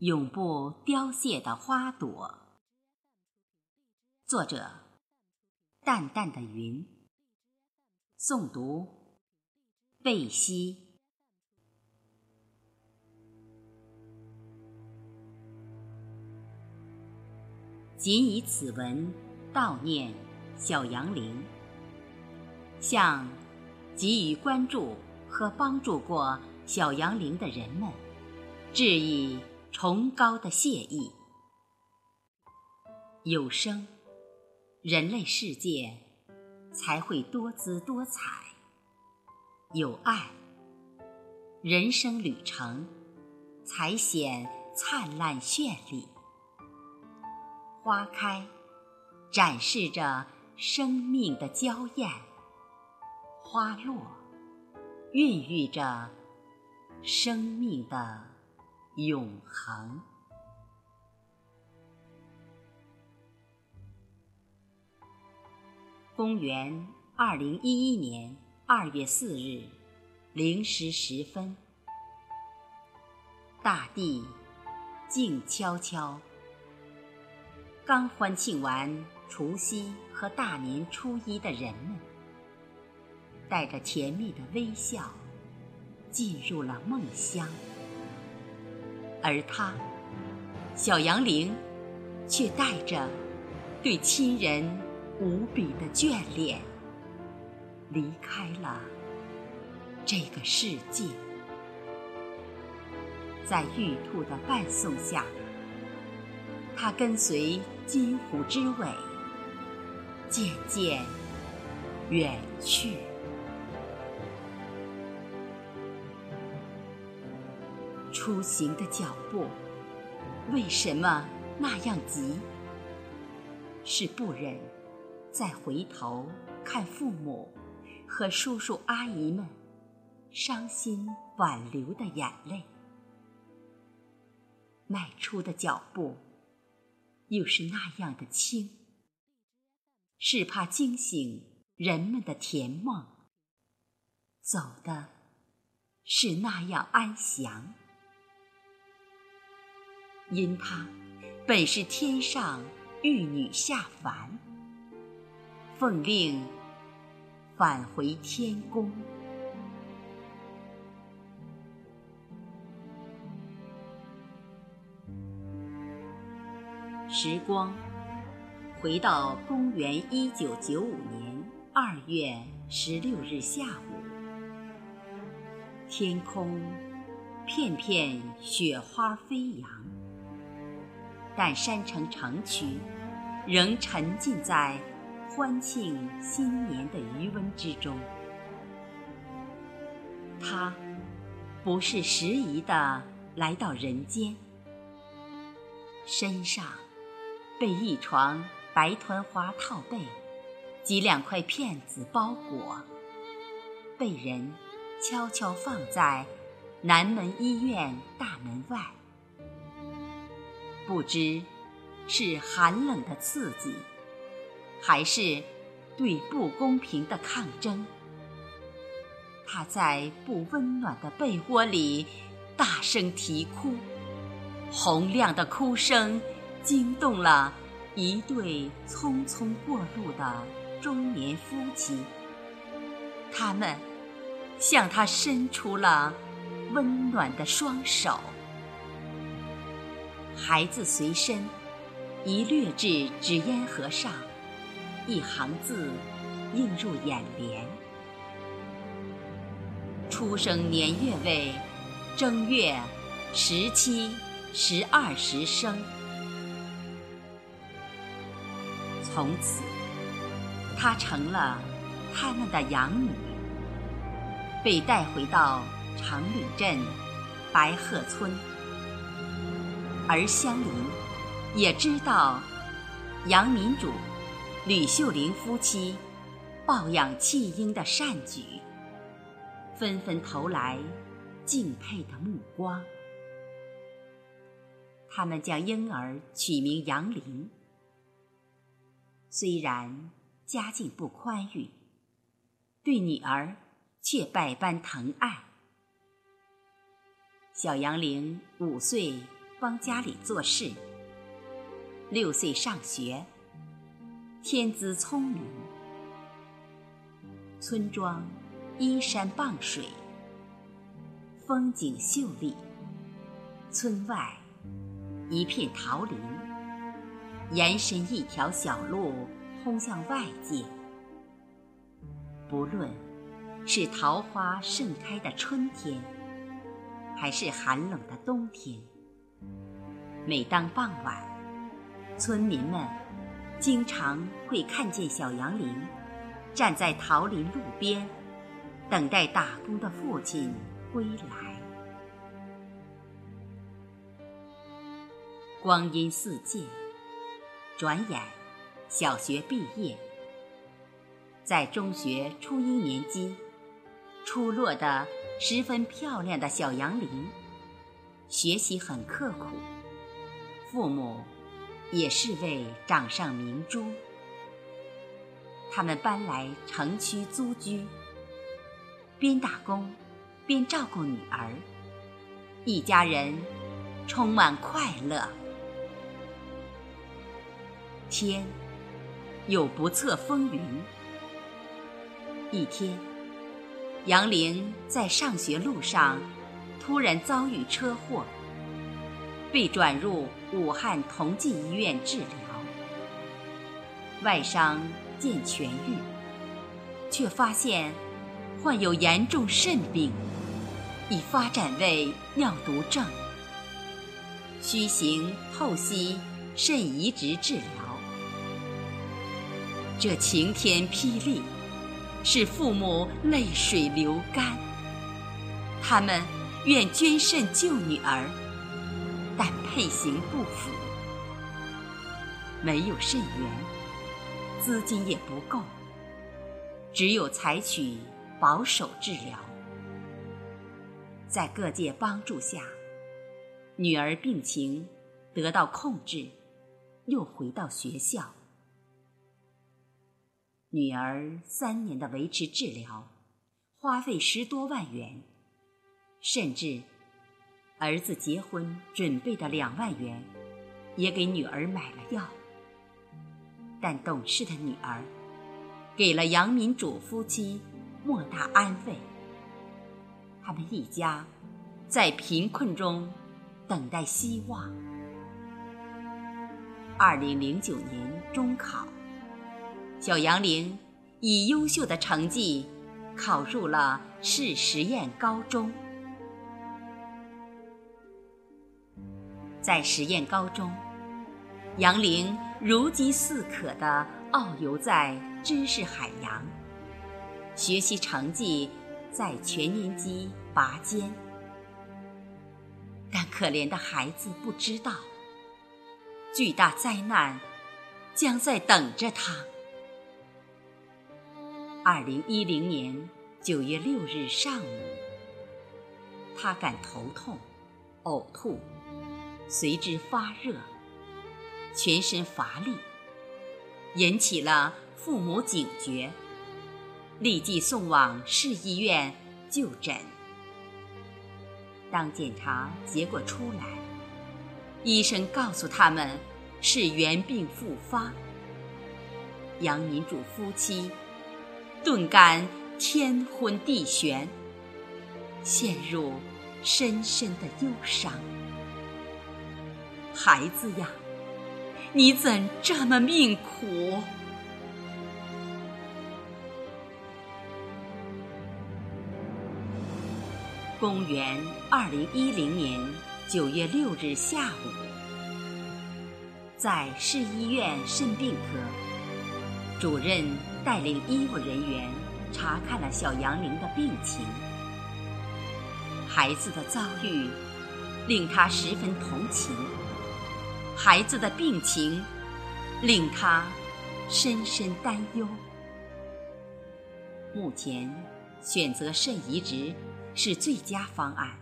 永不凋谢的花朵。作者：淡淡的云。诵读：贝西。仅以此文悼念小杨凌，向给予关注和帮助过小杨凌的人们致以崇高的谢意。有生，人类世界才会多姿多彩；有爱，人生旅程才显灿烂绚丽。花开，展示着生命的娇艳；花落，孕育着生命的永恒。公元二零一一年二月四日零时十分，大地静悄悄。刚欢庆完除夕和大年初一的人们，带着甜蜜的微笑进入了梦乡，而他，小杨凌，却带着对亲人无比的眷恋，离开了这个世界。在玉兔的伴送下。他跟随金虎之尾，渐渐远去。出行的脚步为什么那样急？是不忍再回头看父母和叔叔阿姨们伤心挽留的眼泪。迈出的脚步。又是那样的轻，是怕惊醒人们的甜梦。走的是那样安详，因他本是天上玉女下凡，奉令返回天宫。时光回到公元一九九五年二月十六日下午，天空片片雪花飞扬，但山城城区仍沉浸在欢庆新年的余温之中。他不是时宜的来到人间，身上。被一床白团花套被及两块片子包裹，被人悄悄放在南门医院大门外。不知是寒冷的刺激，还是对不公平的抗争。他在不温暖的被窝里大声啼哭，洪亮的哭声。惊动了一对匆匆过路的中年夫妻，他们向他伸出了温暖的双手。孩子随身一掠至纸烟盒上，一行字映入眼帘：出生年月为正月十七、十二时生。从此，她成了他们的养女，被带回到长岭镇白鹤村。而香菱也知道杨民主、吕秀玲夫妻抱养弃婴的善举，纷纷投来敬佩的目光。他们将婴儿取名杨玲。虽然家境不宽裕，对女儿却百般疼爱。小杨凌五岁帮家里做事。六岁上学，天资聪明。村庄依山傍水，风景秀丽。村外一片桃林，延伸一条小路通向外界。不论是桃花盛开的春天，还是寒冷的冬天，每当傍晚，村民们经常会看见小杨林站在桃林路边，等待打工的父亲归来。光阴似箭，转眼小学毕业。在中学初一年级，出落得十分漂亮的小杨林，学习很刻苦，父母也是位掌上明珠。他们搬来城区租居，边打工边照顾女儿，一家人充满快乐。天有不测风云。一天，杨玲在上学路上突然遭遇车祸，被转入武汉同济医院治疗。外伤渐痊愈，却发现患有严重肾病，已发展为尿毒症，需行透析肾移植治疗。这晴天霹雳！使父母泪水流干，他们愿捐肾救女儿，但配型不符，没有肾源，资金也不够，只有采取保守治疗。在各界帮助下，女儿病情得到控制，又回到学校。女儿三年的维持治疗，花费十多万元，甚至儿子结婚准备的两万元，也给女儿买了药。但懂事的女儿，给了杨民主夫妻莫大安慰。他们一家在贫困中等待希望。二零零九年中考。小杨玲以优秀的成绩考入了市实验高中。在实验高中，杨玲如饥似渴地遨游在知识海洋，学习成绩在全年级拔尖。但可怜的孩子不知道，巨大灾难将在等着他。二零一零年九月六日上午，他感头痛、呕吐，随之发热，全身乏力，引起了父母警觉，立即送往市医院就诊。当检查结果出来，医生告诉他们是原病复发。杨民主夫妻。顿感天昏地旋，陷入深深的忧伤。孩子呀，你怎这么命苦？公元二零一零年九月六日下午，在市医院肾病科，主任。带领医务人员查看了小杨玲的病情，孩子的遭遇令他十分同情，孩子的病情令他深深担忧。目前选择肾移植是最佳方案，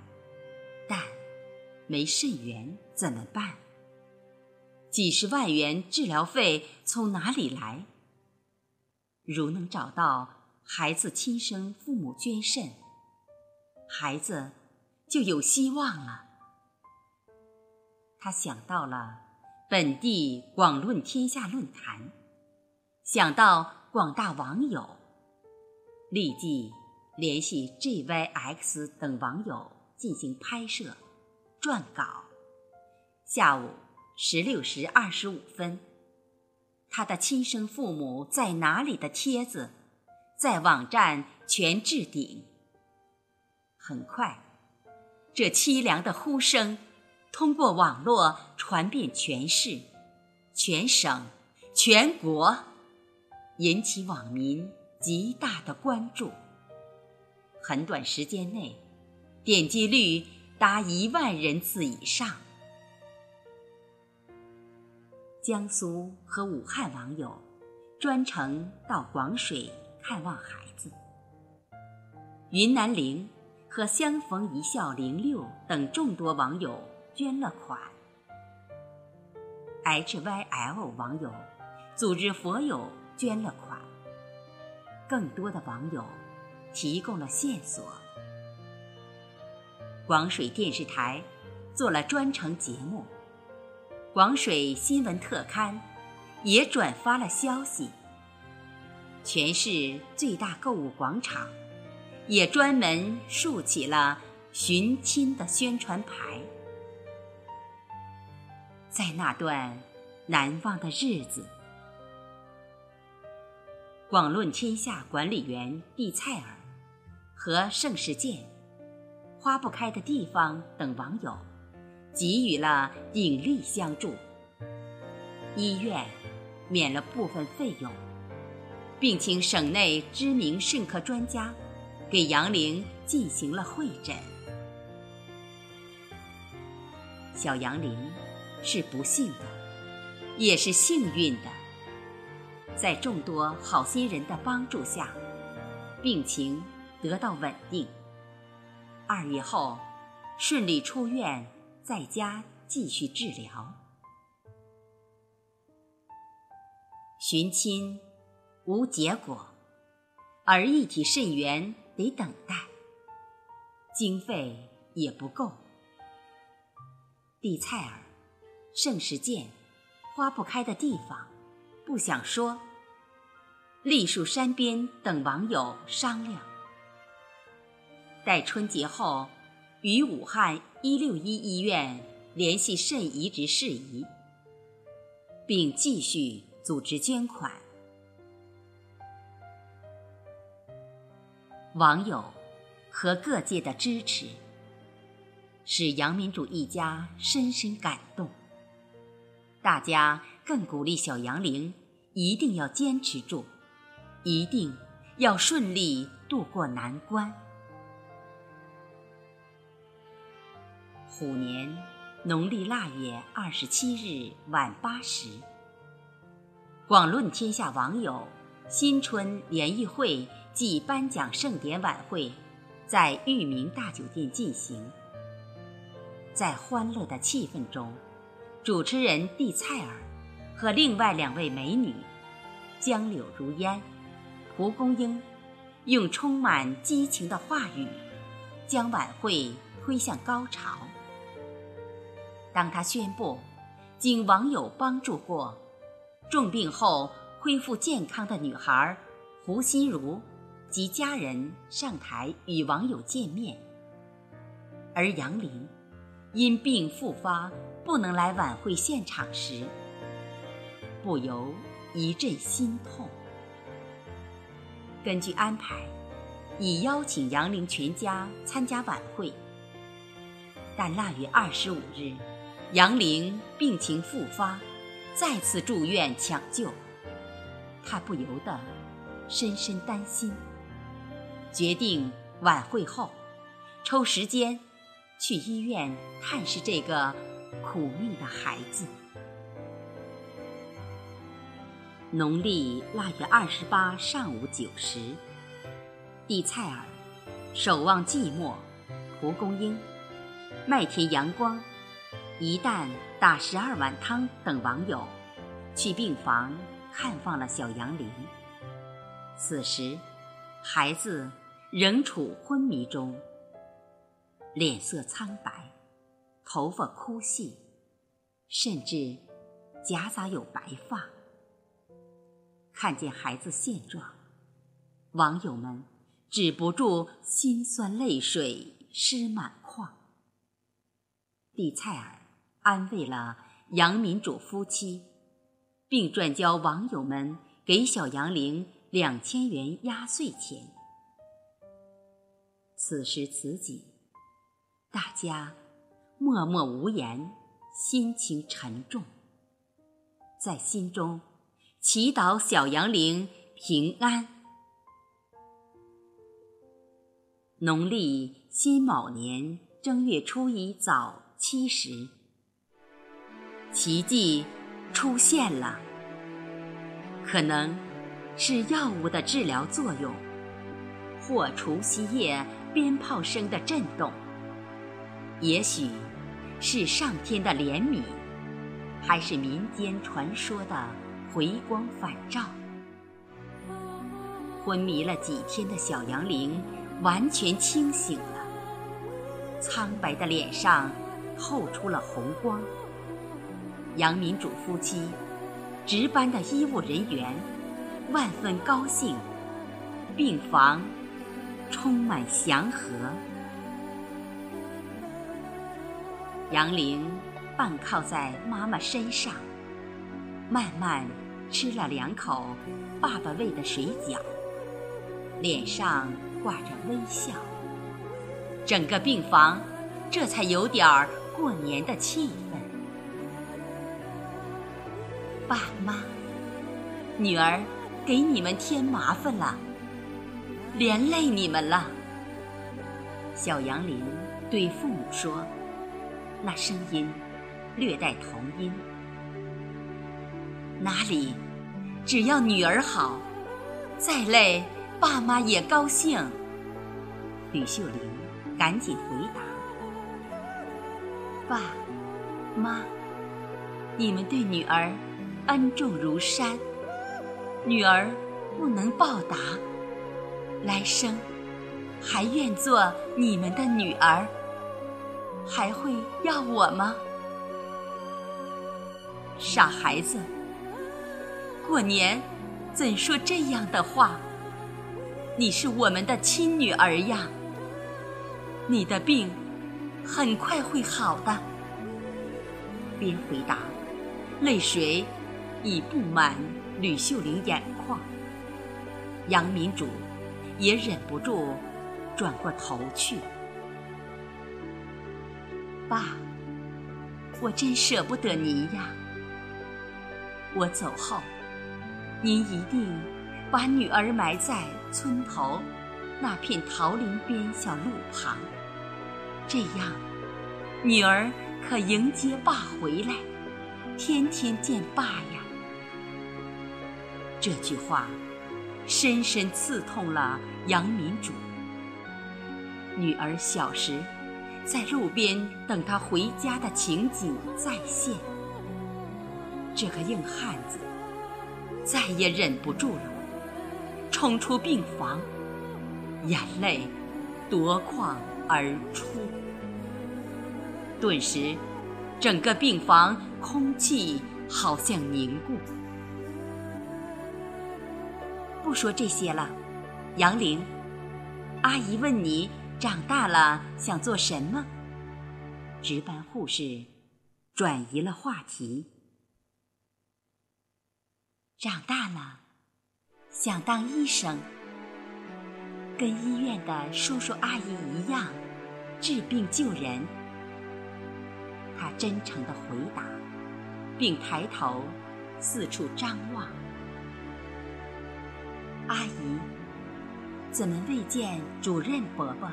但没肾源怎么办？几十万元治疗费从哪里来？如能找到孩子亲生父母捐肾，孩子就有希望了。他想到了本地广论天下论坛，想到广大网友，立即联系 JYX 等网友进行拍摄、撰稿。下午十六时二十五分，他的亲生父母在哪里的帖子，在网站全置顶。很快，这凄凉的呼声。通过网络传遍全市、全省、全国，引起网民极大的关注。很短时间内，点击率达一万人次以上。江苏和武汉网友专程到广水看望孩子。云南凌和相逢一笑零六等众多网友。捐了款，HYL 网友组织佛友捐了款，更多的网友提供了线索。广水电视台做了专程节目，广水新闻特刊也转发了消息，全市最大购物广场也专门竖起了寻亲的宣传牌。在那段难忘的日子，广论天下管理员蒂蔡尔和盛世健、花不开的地方等网友给予了鼎力相助，医院免了部分费用，并请省内知名肾科专家给杨玲进行了会诊。小杨玲。是不幸的，也是幸运的。在众多好心人的帮助下，病情得到稳定。二月后，顺利出院，在家继续治疗。寻亲无结果，而一体肾源得等待，经费也不够。蒂蔡尔。盛世见，花不开的地方，不想说。栗树山边等网友商量，待春节后，与武汉一六一医院联系肾移植事宜，并继续组织捐款。网友和各界的支持，使杨民主一家深深感动。大家更鼓励小杨玲一定要坚持住，一定要顺利渡过难关。虎年农历腊月二十七日晚八时，广论天下网友新春联谊会暨颁奖盛典晚会在裕民大酒店进行，在欢乐的气氛中。主持人蒂蔡尔和另外两位美女江柳如烟、蒲公英，用充满激情的话语将晚会推向高潮。当他宣布经网友帮助过、重病后恢复健康的女孩胡心如及家人上台与网友见面，而杨林因病复发。不能来晚会现场时，不由一阵心痛。根据安排，已邀请杨玲全家参加晚会，但腊月二十五日，杨玲病情复发，再次住院抢救，他不由得深深担心，决定晚会后抽时间去医院探视这个。苦命的孩子。农历腊月二十八上午九时，蒂菜尔、守望寂寞、蒲公英、麦田阳光、一旦打十二碗汤等网友去病房看望了小杨林。此时，孩子仍处昏迷中，脸色苍白。头发枯细，甚至夹杂有白发。看见孩子现状，网友们止不住心酸泪水湿满眶。李蔡尔安慰了杨民主夫妻，并转交网友们给小杨玲两千元压岁钱。此时此景，大家默默无言，心情沉重，在心中。祈祷小杨玲平安。农历辛卯年正月初一早七时，奇迹出现了。可能是药物的治疗作用，或除夕夜鞭炮声的震动，也许是上天的怜悯，还是民间传说的。回光返照，昏迷了几天的小杨玲完全清醒了，苍白的脸上透出了红光。杨民主夫妻、值班的医务人员万分高兴，病房充满祥和。杨玲半靠在妈妈身上，慢慢。吃了两口爸爸喂的水饺，脸上挂着微笑，整个病房这才有点儿过年的气氛。爸妈，女儿给你们添麻烦了，连累你们了。小杨林对父母说，那声音略带童音。哪里？只要女儿好，再累，爸妈也高兴。吕秀玲赶紧回答：“爸妈，你们对女儿恩重如山，女儿不能报答，来生还愿做你们的女儿，还会要我吗？傻孩子。”过年，怎说这样的话？你是我们的亲女儿呀。你的病很快会好的。边回答，泪水已布满吕秀玲眼眶。杨民主也忍不住转过头去。爸，我真舍不得您呀。我走后。您一定把女儿埋在村头那片桃林边小路旁，这样女儿可迎接爸回来，天天见爸呀。这句话深深刺痛了杨民主。女儿小时在路边等他回家的情景再现，这个硬汉子。再也忍不住了，冲出病房，眼泪夺眶而出。顿时，整个病房空气好像凝固。不说这些了，杨玲，阿姨问你长大了想做什么？值班护士转移了话题。长大了，想当医生，跟医院的叔叔阿姨一样，治病救人。他真诚的回答，并抬头四处张望。阿姨，怎么未见主任伯伯？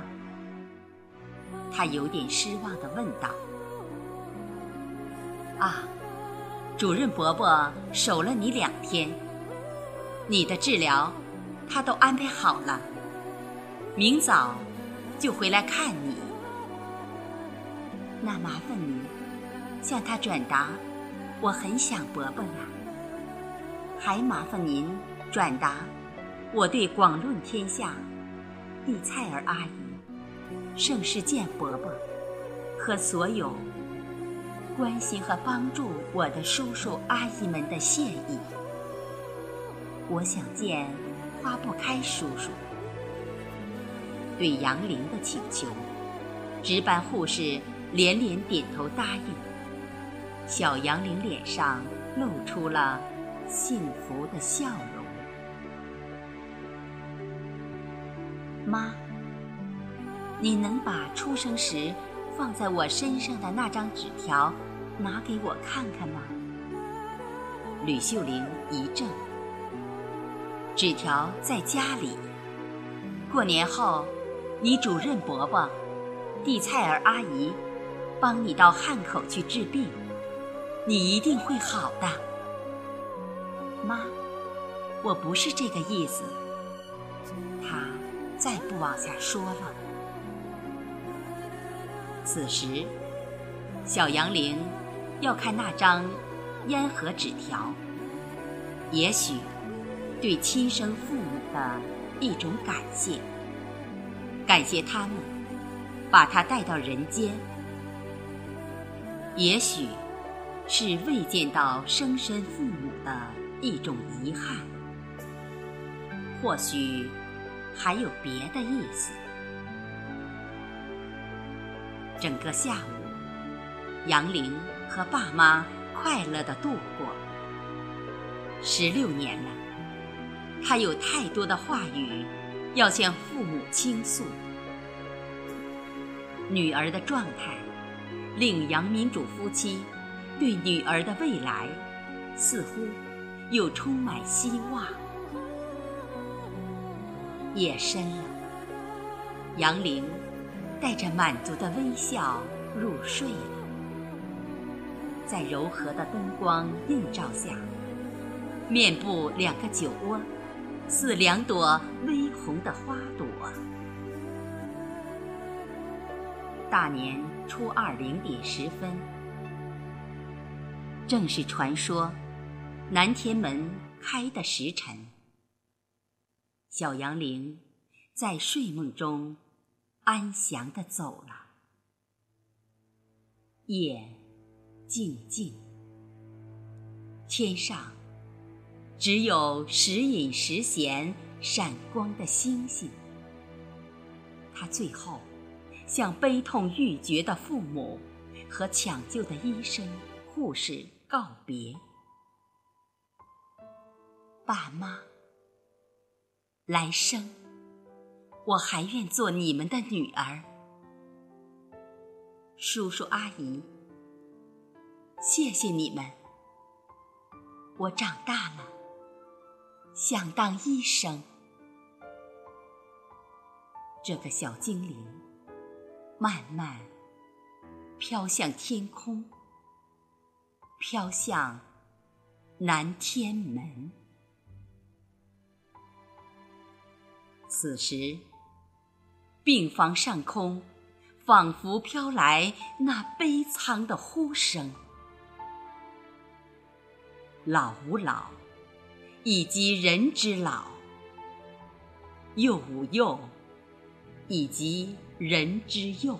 他有点失望的问道。啊。主任伯伯守了你两天，你的治疗他都安排好了，明早就回来看你。那麻烦您向他转达，我很想伯伯呀。还麻烦您转达，我对广论天下丽菜儿阿姨、盛世健伯伯和所有。关心和帮助我的叔叔阿姨们的谢意。我想见花不开叔叔。对杨玲的请求，值班护士连连点头答应。小杨玲脸上露出了幸福的笑容。妈，你能把出生时放在我身上的那张纸条拿给我看看吗？吕秀玲一怔。纸条在家里。过年后，你主任伯伯、蒂蔡尔阿姨帮你到汉口去治病，你一定会好的。妈，我不是这个意思。再不往下说了。此时，小杨玲要看那张烟盒纸条，也许。对亲生父母的一种感谢，感谢他们把他带到人间。也许是未见到生身父母的一种遗憾，或许还有别的意思。整个下午，杨玲和爸妈快乐的度过。十六年了。他有太多的话语要向父母倾诉。女儿的状态令杨民主夫妻对女儿的未来似乎又充满希望。夜深了，杨玲带着满足的微笑入睡了，在柔和的灯光映照下，面部两个酒窝。似两朵微红的花朵。大年初二零点十分，正是传说南天门开的时辰。小杨玲在睡梦中安详地走了。夜静静，天上。只有时隐时现、闪光的星星。他最后向悲痛欲绝的父母和抢救的医生、护士告别：“爸妈，来生我还愿做你们的女儿。叔叔阿姨，谢谢你们，我长大了。”想当医生。这个小精灵慢慢飘向天空，飘向南天门。此时，病房上空仿佛飘来那悲苍的呼声：“老吾老。”以及人之老，幼吾幼，以及人之幼，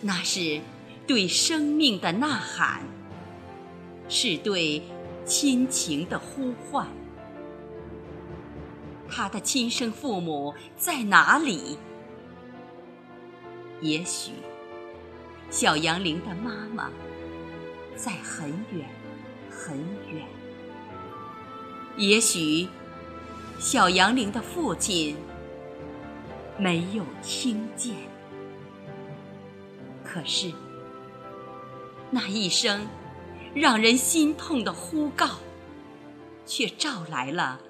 那是对生命的呐喊，是对亲情的呼唤。他的亲生父母在哪里？也许，小杨玲的妈妈在很远很远。也许，小杨玲的父亲没有听见，可是那一声让人心痛的呼告，却召来了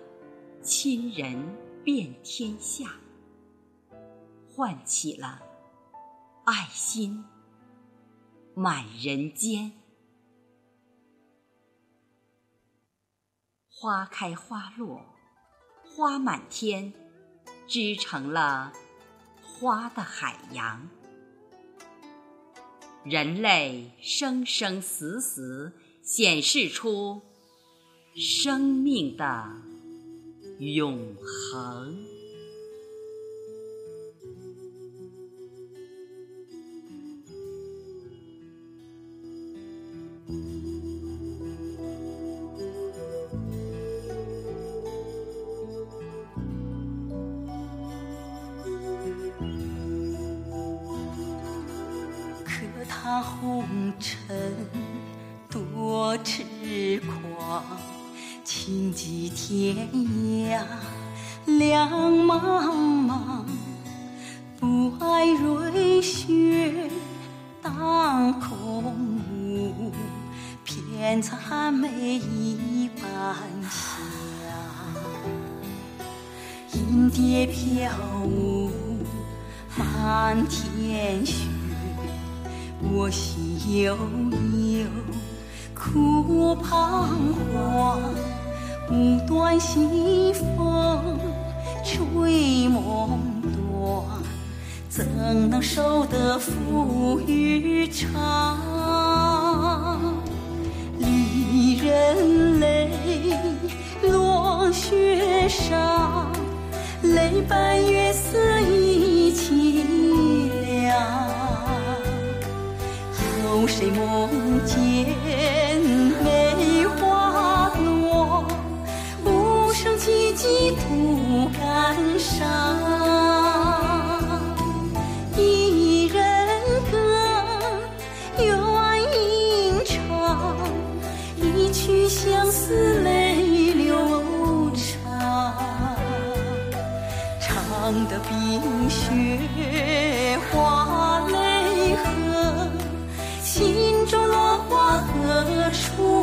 亲人遍天下，唤起了爱心满人间。花开花落，花满天，织成了花的海洋。人类生生死死，显示出生命的永恒。心悠悠，苦彷徨。无端西风吹梦断，怎能守得浮与常？离人泪，落雪上，泪伴月色一起有谁梦见梅花落？无声寂寂独感伤。一人歌，愿吟唱，一曲相思泪流长。唱得冰雪化泪痕。心中落花何处？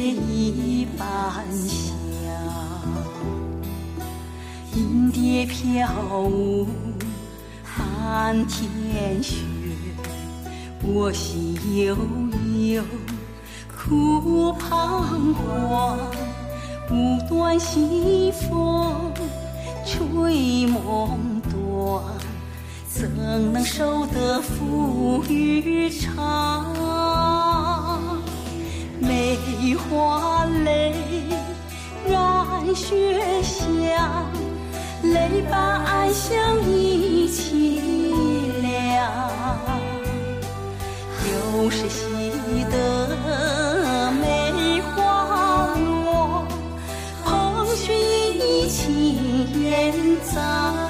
一般香。银蝶飘舞满天雪。我心悠悠，苦彷徨。无端西风吹梦断，怎能守得浮与长？梅花泪，染雪香，泪伴暗香一凄凉。有谁惜得梅花落？捧雪一起掩葬。